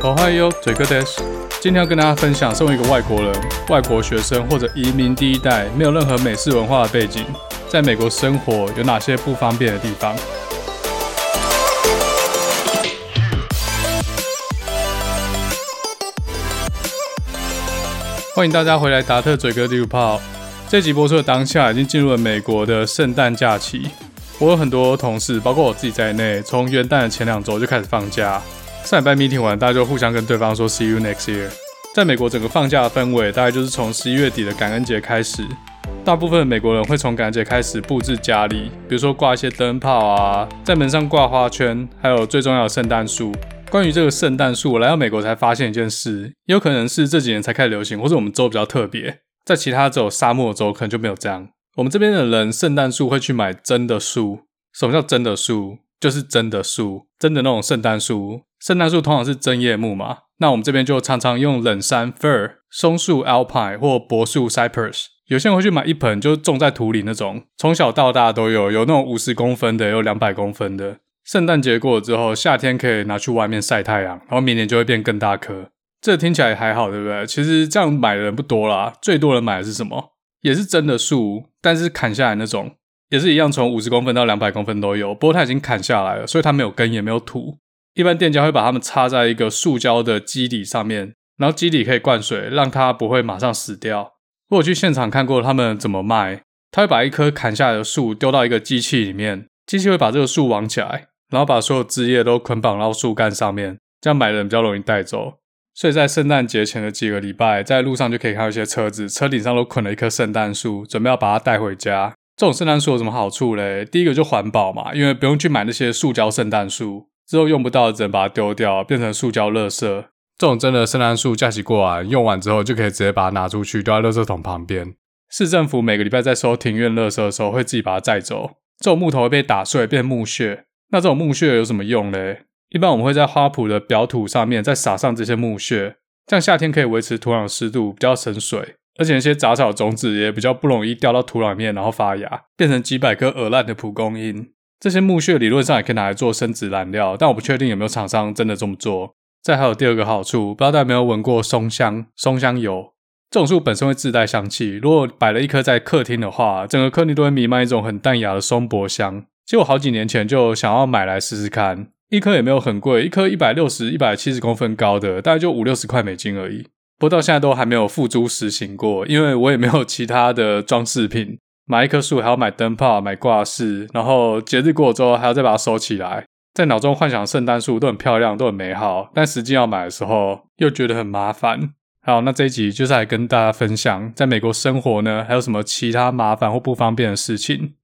哦嗨哟，嘴哥德今天要跟大家分享，身为一个外国人、外国学生或者移民第一代，没有任何美式文化的背景，在美国生活有哪些不方便的地方？欢迎大家回来，达特嘴哥地图炮。这集播出的当下，已经进入了美国的圣诞假期。我有很多同事，包括我自己在内，从元旦的前两周就开始放假。上礼拜 meeting 完，大家就互相跟对方说 “see you next year”。在美国，整个放假的氛围大概就是从十一月底的感恩节开始。大部分美国人会从感恩节开始布置家里，比如说挂一些灯泡啊，在门上挂花圈，还有最重要的圣诞树。关于这个圣诞树，我来到美国才发现一件事，也有可能是这几年才开始流行，或者我们州比较特别，在其他州沙漠州可能就没有这样。我们这边的人圣诞树会去买真的树。什么叫真的树？就是真的树，真的那种圣诞树。圣诞树通常是针叶木嘛，那我们这边就常常用冷杉 fir、松树 alpine 或柏树 cypress。有些人会去买一盆，就种在土里那种，从小到大都有，有那种五十公分的，有两百公分的。圣诞节过了之后，夏天可以拿去外面晒太阳，然后明年就会变更大棵。这听起来还好，对不对？其实这样买的人不多啦，最多人买的是什么？也是真的树，但是砍下来那种，也是一样，从五十公分到两百公分都有。不过它已经砍下来了，所以它没有根，也没有土。一般店家会把它们插在一个塑胶的基底上面，然后基底可以灌水，让它不会马上死掉。我去现场看过他们怎么卖，他会把一棵砍下来的树丢到一个机器里面，机器会把这个树网起来。然后把所有枝叶都捆绑到树干上面，这样买的人比较容易带走。所以在圣诞节前的几个礼拜，在路上就可以看到一些车子，车顶上都捆了一棵圣诞树，准备要把它带回家。这种圣诞树有什么好处嘞？第一个就环保嘛，因为不用去买那些塑胶圣诞树，之后用不到的只能把它丢掉，变成塑胶垃圾。这种真的圣诞树假期过完，用完之后就可以直接把它拿出去，丢在垃圾桶旁边。市政府每个礼拜在收庭院垃圾的时候，会自己把它载走。这种木头会被打碎，变木屑。那这种木屑有什么用嘞？一般我们会在花圃的表土上面再撒上这些木屑，这样夏天可以维持土壤湿度，比较省水，而且那些杂草种子也比较不容易掉到土壤里面，然后发芽，变成几百颗鹅烂的蒲公英。这些木屑理论上也可以拿来做生质燃料，但我不确定有没有厂商真的这么做。再还有第二个好处，不知道大家有没有闻过松香？松香油这种树本身会自带香气，如果摆了一棵在客厅的话，整个客厅都会弥漫一种很淡雅的松柏香。其实我好几年前就想要买来试试看，一颗也没有很贵，一颗一百六十、一百七十公分高的，大概就五六十块美金而已。不过到现在都还没有付诸实行过，因为我也没有其他的装饰品。买一棵树还要买灯泡、买挂饰，然后节日过了之后还要再把它收起来。在脑中幻想圣诞树都很漂亮、都很美好，但实际要买的时候又觉得很麻烦。好，那这一集就是来跟大家分享，在美国生活呢，还有什么其他麻烦或不方便的事情。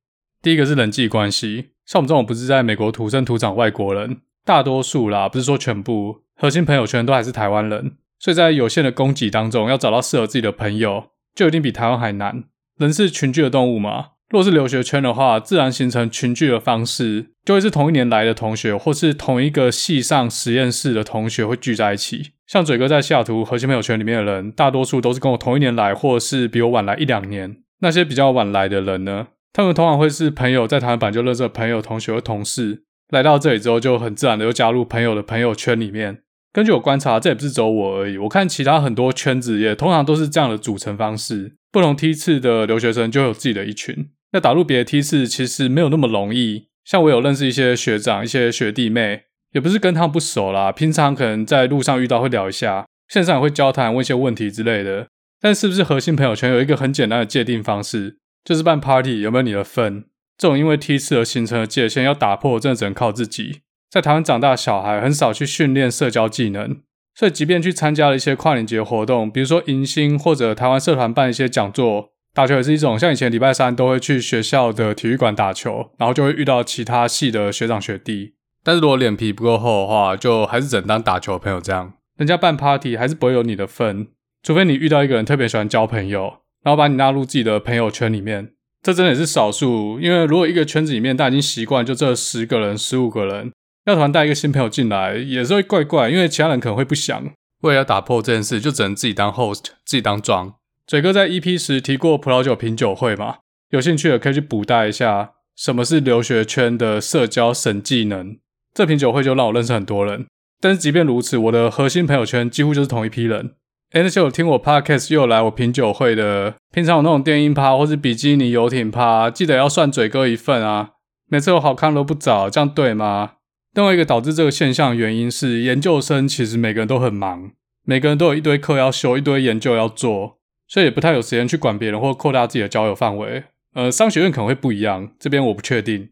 第一个是人际关系，像我们这种不是在美国土生土长外国人，大多数啦，不是说全部，核心朋友圈都还是台湾人，所以在有限的供给当中，要找到适合自己的朋友，就一定比台湾还难。人是群居的动物嘛，若是留学圈的话，自然形成群聚的方式，就会是同一年来的同学，或是同一个系上实验室的同学会聚在一起。像嘴哥在西雅图核心朋友圈里面的人，大多数都是跟我同一年来，或是比我晚来一两年。那些比较晚来的人呢？他们通常会是朋友，在台湾本来就认识的朋友、同学和同事，来到这里之后就很自然的又加入朋友的朋友圈里面。根据我观察，这也不是只有我而已，我看其他很多圈子也通常都是这样的组成方式。不同梯次的留学生就有自己的一群，那打入别的梯次其实没有那么容易。像我有认识一些学长、一些学弟妹，也不是跟他们不熟啦，平常可能在路上遇到会聊一下，线上也会交谈、问一些问题之类的。但是不是核心朋友圈有一个很简单的界定方式？就是办 party 有没有你的份？这种因为梯次而形成的界限要打破，真的只能靠自己。在台湾长大的小孩很少去训练社交技能，所以即便去参加了一些跨年节活动，比如说迎新或者台湾社团办一些讲座，打球也是一种。像以前礼拜三都会去学校的体育馆打球，然后就会遇到其他系的学长学弟。但是如果脸皮不够厚的话，就还是只能当打球的朋友这样。人家办 party 还是不会有你的份，除非你遇到一个人特别喜欢交朋友。然后把你纳入自己的朋友圈里面，这真的也是少数。因为如果一个圈子里面大家已经习惯就这十个人、十五个人，要突然带一个新朋友进来，也是会怪怪。因为其他人可能会不想。为了要打破这件事，就只能自己当 host，自己当庄。嘴哥在 EP 十提过葡萄酒品酒会嘛，有兴趣的可以去补带一下，什么是留学圈的社交神技能。这品酒会就让我认识很多人，但是即便如此，我的核心朋友圈几乎就是同一批人。诶，那些有听我 podcast 又来我品酒会的，平常有那种电音趴或是比基尼游艇趴，记得要算嘴哥一份啊。每次我好康都不找，这样对吗？另外一个导致这个现象的原因是，研究生其实每个人都很忙，每个人都有一堆课要修，一堆研究要做，所以也不太有时间去管别人或扩大自己的交友范围。呃，商学院可能会不一样，这边我不确定。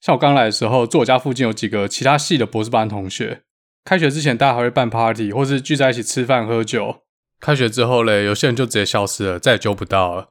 像我刚来的时候，住我家附近有几个其他系的博士班同学。开学之前，大家还会办 party，或是聚在一起吃饭喝酒。开学之后嘞，有些人就直接消失了，再也揪不到了。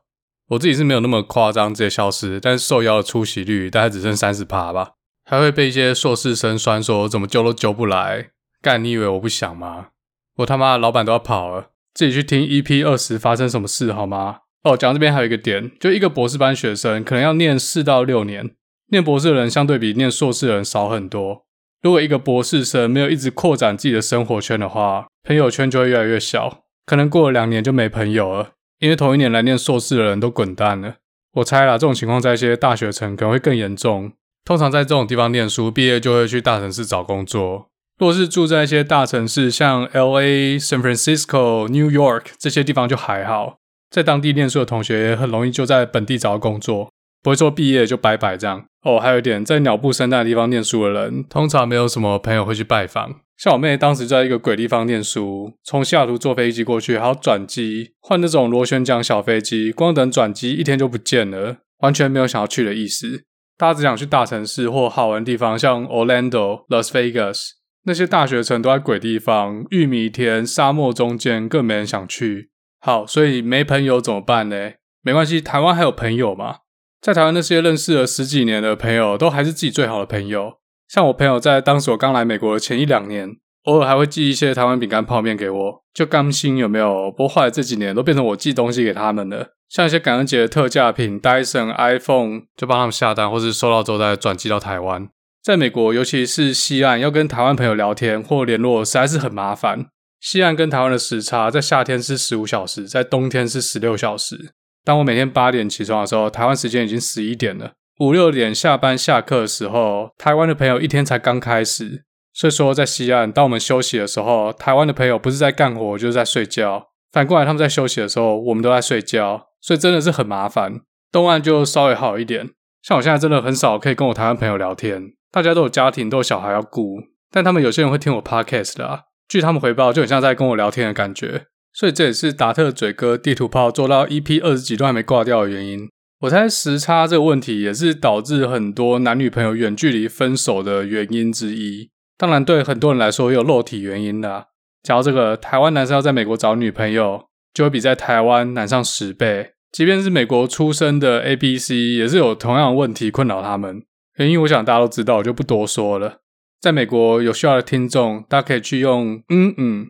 我自己是没有那么夸张，直接消失，但是受邀的出席率大概只剩三十趴吧。还会被一些硕士生酸说怎么揪都揪不来。干，你以为我不想吗？我他妈老板都要跑了，自己去听 EP 二十发生什么事好吗？哦，讲这边还有一个点，就一个博士班学生可能要念四到六年。念博士的人相对比念硕士的人少很多。如果一个博士生没有一直扩展自己的生活圈的话，朋友圈就会越来越小，可能过了两年就没朋友了，因为同一年来念硕士的人都滚蛋了。我猜啦，这种情况在一些大学城可能会更严重。通常在这种地方念书，毕业就会去大城市找工作。若是住在一些大城市，像 LA、San Francisco、New York 这些地方就还好，在当地念书的同学也很容易就在本地找到工作。不会说毕业就拜拜这样哦。还有一点，在鸟不生蛋的地方念书的人，通常没有什么朋友会去拜访。像我妹当时在一个鬼地方念书，从西雅图坐飞机过去，还要转机换那种螺旋桨小飞机，光等转机一天就不见了，完全没有想要去的意思。大家只想去大城市或好玩地方，像 Orlando、Las Vegas 那些大学城都在鬼地方，玉米田、沙漠中间，更没人想去。好，所以没朋友怎么办呢？没关系，台湾还有朋友嘛。在台湾那些认识了十几年的朋友，都还是自己最好的朋友。像我朋友在当时我刚来美国的前一两年，偶尔还会寄一些台湾饼干、泡面给我，就甘心有没有？不过后来这几年都变成我寄东西给他们了。像一些感恩节的特价品，Dyson、iPhone，就帮他们下单，或是收到之后再转寄到台湾。在美国，尤其是西岸，要跟台湾朋友聊天或联络，实在是很麻烦。西岸跟台湾的时差，在夏天是十五小时，在冬天是十六小时。当我每天八点起床的时候，台湾时间已经十一点了。五六点下班下课的时候，台湾的朋友一天才刚开始。所以说，在西岸，当我们休息的时候，台湾的朋友不是在干活，就是在睡觉。反过来，他们在休息的时候，我们都在睡觉。所以真的是很麻烦。东岸就稍微好一点，像我现在真的很少可以跟我台湾朋友聊天，大家都有家庭，都有小孩要顾。但他们有些人会听我 podcast 的啊，据他们回报，就很像在跟我聊天的感觉。所以这也是达特嘴哥地图炮做到 EP 二十几都还没挂掉的原因。我猜时差这个问题也是导致很多男女朋友远距离分手的原因之一。当然，对很多人来说也有肉体原因啦。讲到这个，台湾男生要在美国找女朋友，就会比在台湾难上十倍。即便是美国出生的 ABC，也是有同样的问题困扰他们。原因我想大家都知道，我就不多说了。在美国有需要的听众，大家可以去用嗯嗯。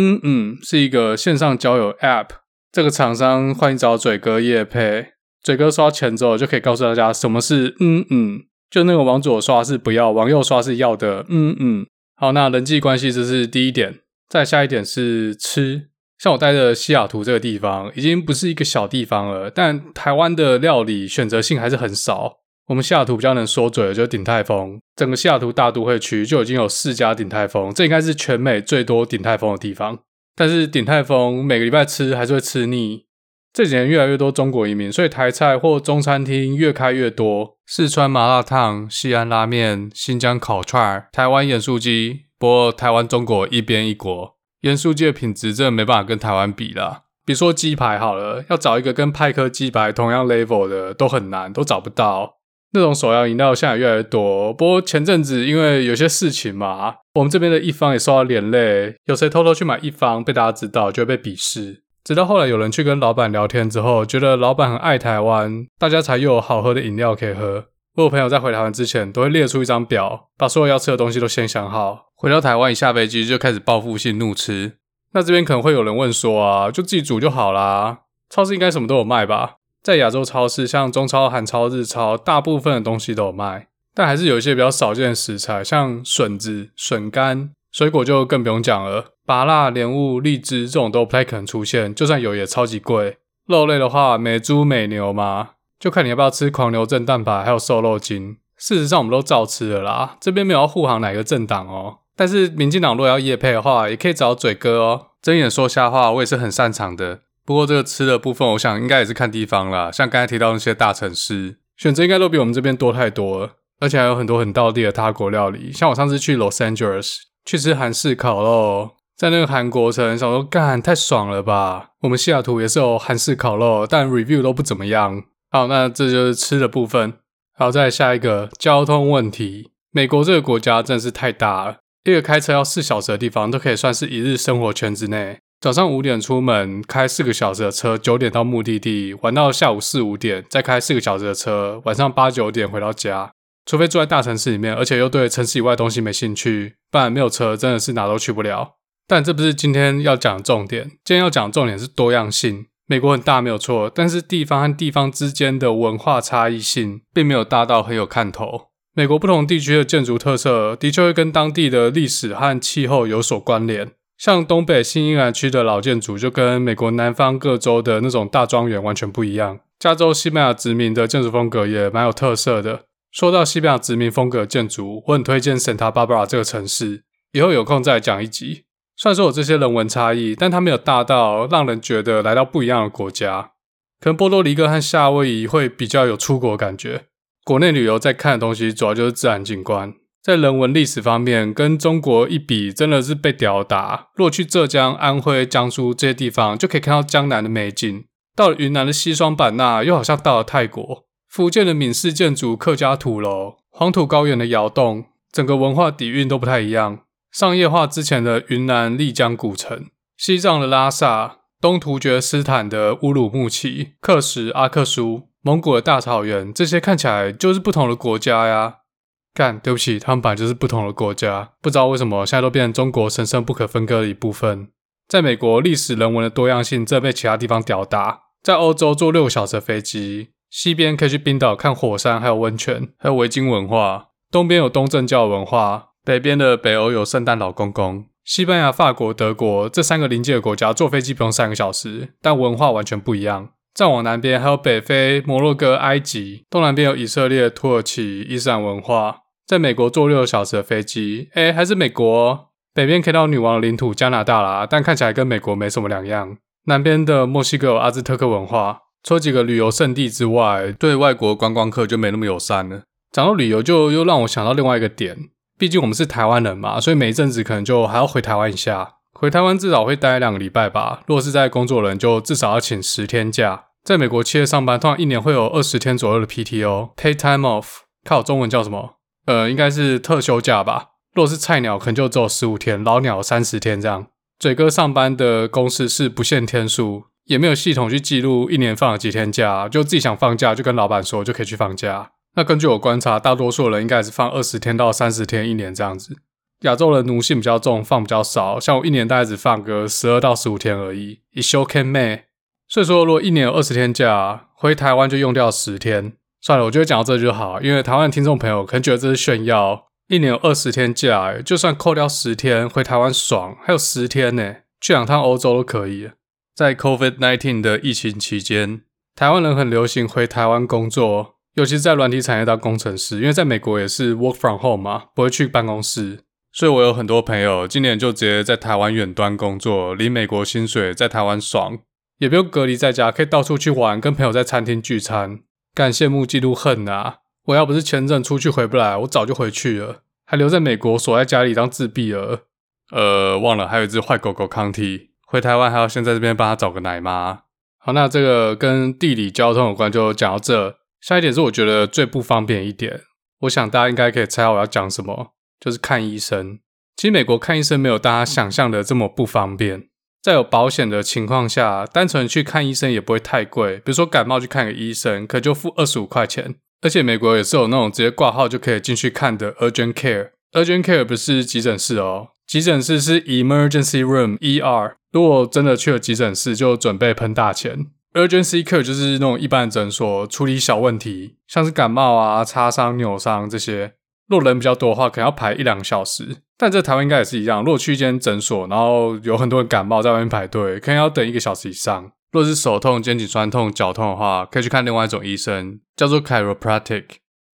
嗯嗯，是一个线上交友 App。这个厂商欢迎找嘴哥叶配，嘴哥刷钱之后就可以告诉大家什么是嗯嗯，就那个往左刷是不要，往右刷是要的。嗯嗯，好，那人际关系这是第一点，再下一点是吃。像我待的西雅图这个地方，已经不是一个小地方了，但台湾的料理选择性还是很少。我们西雅图比较能说嘴的就是鼎泰丰，整个西雅图大都会区就已经有四家鼎泰丰，这应该是全美最多鼎泰丰的地方。但是鼎泰丰每个礼拜吃还是会吃腻。这几年越来越多中国移民，所以台菜或中餐厅越开越多。四川麻辣烫、西安拉面、新疆烤串、台湾盐酥鸡。不过台湾中国一边一国，盐酥鸡的品质真的没办法跟台湾比啦。比如说鸡排好了，要找一个跟派克鸡排同样 level 的都很难，都找不到。那种手摇饮料现在越来越多，不过前阵子因为有些事情嘛，我们这边的一方也受到连累，有谁偷偷去买一方，被大家知道就会被鄙视。直到后来有人去跟老板聊天之后，觉得老板很爱台湾，大家才又有好喝的饮料可以喝。我有朋友在回台湾之前都会列出一张表，把所有要吃的东西都先想好，回到台湾一下飞机就开始报复性怒吃。那这边可能会有人问说啊，就自己煮就好啦，超市应该什么都有卖吧？在亚洲超市，像中超、韩超、日超，大部分的东西都有卖，但还是有一些比较少见的食材，像笋子、笋干，水果就更不用讲了，芭辣、莲雾、荔枝这种都不太可能出现，就算有也超级贵。肉类的话，美猪、美牛嘛，就看你要不要吃狂牛症蛋白，还有瘦肉精。事实上，我们都照吃的啦，这边没有要护航哪个政党哦，但是民进党若要夜配的话，也可以找嘴哥哦。睁眼说瞎话，我也是很擅长的。不过这个吃的部分，我想应该也是看地方啦。像刚才提到那些大城市，选择应该都比我们这边多太多了，而且还有很多很道地的他国料理。像我上次去 Los Angeles 去吃韩式烤肉，在那个韩国城，想说干太爽了吧。我们西雅图也是有韩式烤肉，但 review 都不怎么样。好，那这就是吃的部分。好，再下一个交通问题。美国这个国家真是太大了。一个开车要四小时的地方，都可以算是一日生活圈之内。早上五点出门，开四个小时的车，九点到目的地，玩到下午四五点，再开四个小时的车，晚上八九点回到家。除非住在大城市里面，而且又对城市以外的东西没兴趣，不然没有车真的是哪都去不了。但这不是今天要讲的重点，今天要讲的重点是多样性。美国很大没有错，但是地方和地方之间的文化差异性并没有大到很有看头。美国不同地区的建筑特色的确会跟当地的历史和气候有所关联，像东北新英格兰区的老建筑就跟美国南方各州的那种大庄园完全不一样。加州西班牙殖民的建筑风格也蛮有特色的。说到西班牙殖民风格建筑，我很推荐 Santa Barbara 这个城市，以后有空再讲一集。虽然说有这些人文差异，但它没有大到让人觉得来到不一样的国家。可能波多黎各和夏威夷会比较有出国感觉。国内旅游在看的东西主要就是自然景观，在人文历史方面跟中国一比，真的是被吊打。若去浙江、安徽、江苏这些地方，就可以看到江南的美景；到了云南的西双版纳，又好像到了泰国。福建的闽式建筑、客家土楼、黄土高原的窑洞，整个文化底蕴都不太一样。商业化之前的云南丽江古城、西藏的拉萨、东突厥斯坦的乌鲁木齐、克什、阿克苏。蒙古的大草原，这些看起来就是不同的国家呀。干，对不起，他们本来就是不同的国家，不知道为什么现在都变成中国神圣不可分割的一部分。在美国，历史人文的多样性正被其他地方吊打。在欧洲坐六个小时的飞机，西边可以去冰岛看火山，还有温泉，还有维京文化；东边有东正教文化，北边的北欧有圣诞老公公。西班牙、法国、德国这三个邻近的国家，坐飞机不用三个小时，但文化完全不一样。再往南边还有北非、摩洛哥、埃及，东南边有以色列、土耳其、伊斯兰文化。在美国坐六个小时的飞机，诶，还是美国。北边可以到女王的领土加拿大啦，但看起来跟美国没什么两样。南边的墨西哥有阿兹特克文化。除了几个旅游胜地之外，对外国观光客就没那么友善了。讲到旅游，就又让我想到另外一个点，毕竟我们是台湾人嘛，所以每一阵子可能就还要回台湾一下。回台湾至少会待两个礼拜吧。如果是在工作人，就至少要请十天假。在美国企业上班，通常一年会有二十天左右的 PTO（pay Time Off），靠中文叫什么？呃，应该是特休假吧。如果是菜鸟，可能就只有十五天；老鸟三十天这样。嘴哥上班的公司是不限天数，也没有系统去记录一年放了几天假，就自己想放假就跟老板说就可以去放假。那根据我观察，大多数人应该是放二十天到三十天一年这样子。亚洲人奴性比较重，放比较少，像我一年大概只放个十二到十五天而已。一休 can may，。所以说，如果一年有二十天假，回台湾就用掉十天。算了，我觉得讲到这就好，因为台湾听众朋友可能觉得这是炫耀。一年有二十天假，就算扣掉十天，回台湾爽，还有十天呢，去两趟欧洲都可以。在 COVID-19 的疫情期间，台湾人很流行回台湾工作，尤其是在软体产业当工程师，因为在美国也是 work from home 嘛，不会去办公室。所以我有很多朋友今年就直接在台湾远端工作，离美国薪水，在台湾爽。也不用隔离在家，可以到处去玩，跟朋友在餐厅聚餐。干，羡慕嫉妒恨啊！我要不是签证出去回不来，我早就回去了，还留在美国锁在家里当自闭儿。呃，忘了还有一只坏狗狗康体，回台湾还要先在这边帮他找个奶妈。好，那这个跟地理交通有关，就讲到这。下一点是我觉得最不方便一点，我想大家应该可以猜到我要讲什么，就是看医生。其实美国看医生没有大家想象的这么不方便。在有保险的情况下，单纯去看医生也不会太贵。比如说感冒去看个医生，可就付二十五块钱。而且美国也是有那种直接挂号就可以进去看的 urgent care。urgent care 不是急诊室哦，急诊室是 emergency room（ER）。如果真的去了急诊室，就准备喷大钱。Urgency care 就是那种一般的诊所处理小问题，像是感冒啊、擦伤、扭伤这些。如果人比较多的话，可能要排一两个小时。但这台湾应该也是一样。如果去一间诊所，然后有很多人感冒在外面排队，可能要等一个小时以上。如果是手痛、肩颈酸痛、脚痛的话，可以去看另外一种医生，叫做 chiropractic，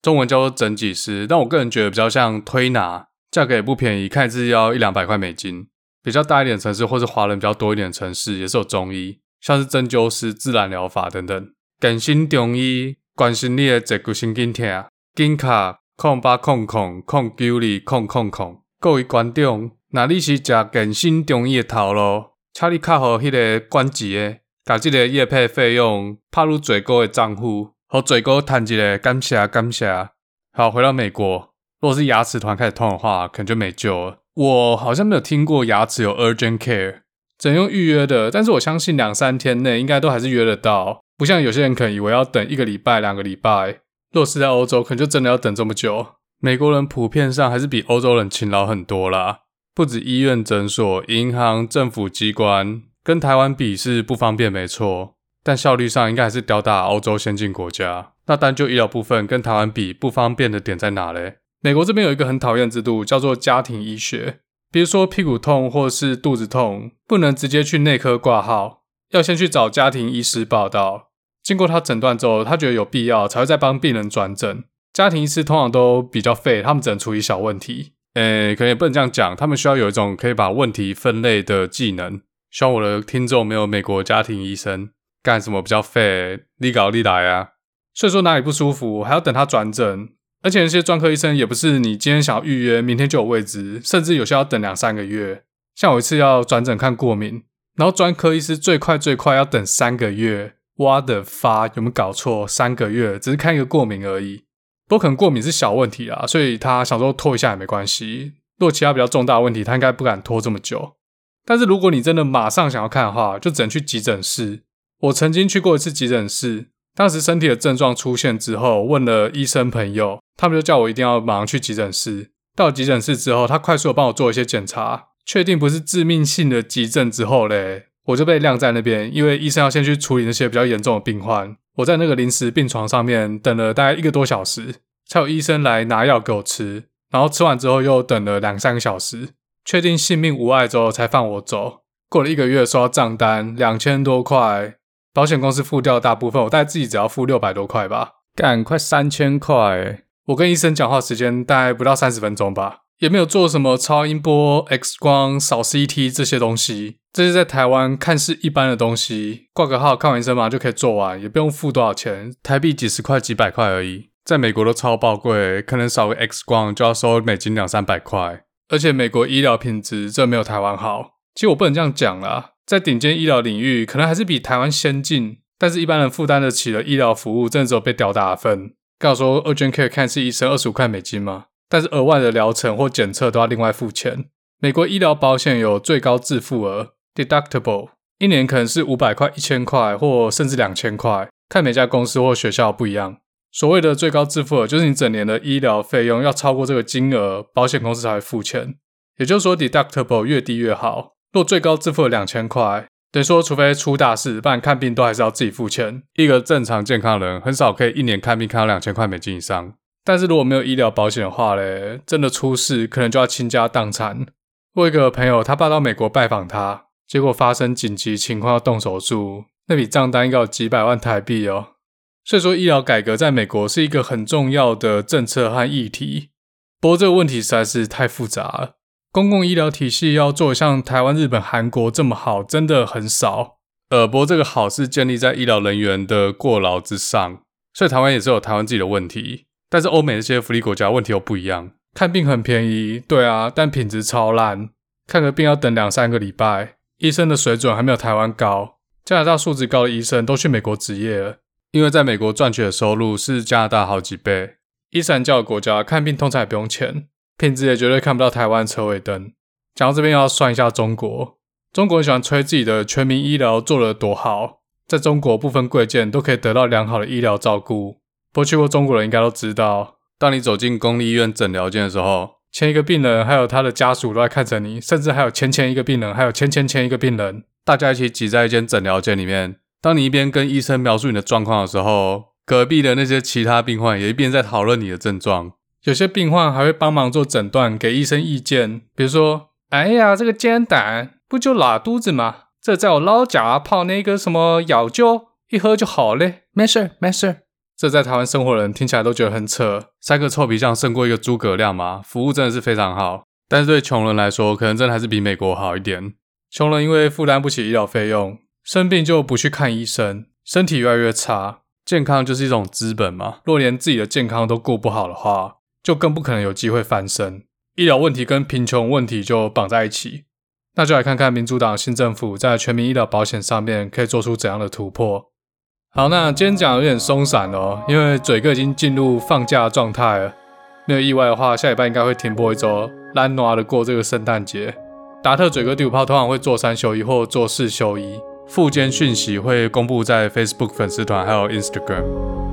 中文叫做整脊师。但我个人觉得比较像推拿，价格也不便宜，看一次要一两百块美金。比较大一点城市或是华人比较多一点城市，也是有中医，像是针灸师、自然疗法等等。健心中医关心你的脊骨神经痛，金卡空八空空空九二空空空。各位观众，那你是食健心中医的头路，请你卡好迄个关节的，把这个业配费用拍入嘴哥的账户，和嘴哥谈一个感谢感谢。好，回到美国，如果是牙齿突然开始痛的话，可能就没救了。我好像没有听过牙齿有 urgent care，只能用预约的，但是我相信两三天内应该都还是约得到，不像有些人可能以为要等一个礼拜、两个礼拜。若是在欧洲，可能就真的要等这么久。美国人普遍上还是比欧洲人勤劳很多啦，不止医院、诊所、银行、政府机关，跟台湾比是不方便没错，但效率上应该还是吊打欧洲先进国家。那单就医疗部分跟台湾比不方便的点在哪嘞？美国这边有一个很讨厌制度，叫做家庭医学。比如说屁股痛或是肚子痛，不能直接去内科挂号，要先去找家庭医师报到。经过他诊断之后，他觉得有必要，才会再帮病人转诊。家庭医师通常都比较废，他们只能处理小问题。诶，可能也不能这样讲，他们需要有一种可以把问题分类的技能。希望我的听众没有美国家庭医生，干什么比较废？你搞你来啊！所以说哪里不舒服，还要等他转诊。而且那些专科医生也不是你今天想要预约，明天就有位置，甚至有些要等两三个月。像我一次要转诊看过敏，然后专科医师最快最快要等三个月。我的发有没有搞错？三个月只是看一个过敏而已，不过可能过敏是小问题啊，所以他想说拖一下也没关系。若其他比较重大的问题，他应该不敢拖这么久。但是如果你真的马上想要看的话，就只能去急诊室。我曾经去过一次急诊室。当时身体的症状出现之后，问了医生朋友，他们就叫我一定要马上去急诊室。到急诊室之后，他快速的帮我做一些检查，确定不是致命性的急症之后嘞，我就被晾在那边，因为医生要先去处理那些比较严重的病患。我在那个临时病床上面等了大概一个多小时，才有医生来拿药给我吃。然后吃完之后又等了两三个小时，确定性命无碍之后才放我走。过了一个月，收到账单两千多块。保险公司付掉大部分，我大概自己只要付六百多块吧，干快三千块。我跟医生讲话时间大概不到三十分钟吧，也没有做什么超音波、X 光、扫 CT 这些东西，这些在台湾看似一般的东西，挂个号看完医生嘛就可以做完，也不用付多少钱，台币几十块、几百块而已。在美国都超爆贵，可能扫个 X 光就要收美金两三百块，而且美国医疗品质这没有台湾好。其实我不能这样讲啦。在顶尖医疗领域，可能还是比台湾先进，但是一般人负担得起的医疗服务，真的只有被吊打分。刚说 urgent care 看一次医生二十五块美金嘛，但是额外的疗程或检测都要另外付钱。美国医疗保险有最高自付额 deductible，一年可能是五百块、一千块，或甚至两千块，看每家公司或学校不一样。所谓的最高自付额，就是你整年的医疗费用要超过这个金额，保险公司才会付钱。也就是说，deductible 越低越好。若最高支付了两千块，等于说，除非出大事，不然看病都还是要自己付钱。一个正常健康人，很少可以一年看病看到两千块美金以上。但是如果没有医疗保险的话嘞，真的出事，可能就要倾家荡产。我一个朋友，他爸到美国拜访他，结果发生紧急情况要动手术，那笔账单应该有几百万台币哦。所以说，医疗改革在美国是一个很重要的政策和议题。不过这个问题实在是太复杂了。公共医疗体系要做像台湾、日本、韩国这么好，真的很少。呃，不过这个好是建立在医疗人员的过劳之上，所以台湾也是有台湾自己的问题。但是欧美那些福利国家问题又不一样，看病很便宜，对啊，但品质超烂，看个病要等两三个礼拜，医生的水准还没有台湾高。加拿大素质高的医生都去美国执业了，因为在美国赚取的收入是加拿大好几倍。伊斯兰教的国家看病通常也不用钱。品质也绝对看不到台湾车尾灯。讲到这边，要算一下中国。中国人喜欢吹自己的全民医疗做得多好，在中国不分贵贱都可以得到良好的医疗照顾。不过去过中国人应该都知道，当你走进公立医院诊疗间的时候，前一个病人还有他的家属都在看着你，甚至还有前前一个病人，还有前前前一个病人，大家一起挤在一间诊疗间里面。当你一边跟医生描述你的状况的时候，隔壁的那些其他病患也一边在讨论你的症状。有些病患还会帮忙做诊断，给医生意见。比如说，哎呀，这个煎胆不就拉肚子吗？这在我老家泡那个什么药酒，一喝就好嘞。没事没事。这在台湾生活的人听起来都觉得很扯，三个臭皮匠胜过一个诸葛亮嘛。服务真的是非常好。但是对穷人来说，可能真的还是比美国好一点。穷人因为负担不起医疗费用，生病就不去看医生，身体越来越差。健康就是一种资本嘛，若连自己的健康都顾不好的话，就更不可能有机会翻身。医疗问题跟贫穷问题就绑在一起。那就来看看民主党新政府在全民医疗保险上面可以做出怎样的突破。好，那今天讲有点松散哦，因为嘴哥已经进入放假状态了。没有意外的话，下礼拜应该会停播一周，懒惰的过这个圣诞节。达特嘴哥第五炮通常会做三休一或做四休一。附件讯息会公布在 Facebook 粉丝团还有 Instagram。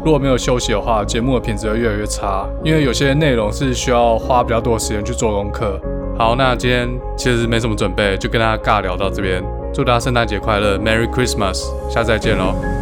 如果没有休息的话，节目的品质会越来越差，因为有些内容是需要花比较多时间去做功课。好，那今天其实没什么准备，就跟大家尬聊到这边。祝大家圣诞节快乐，Merry Christmas，下次再见喽。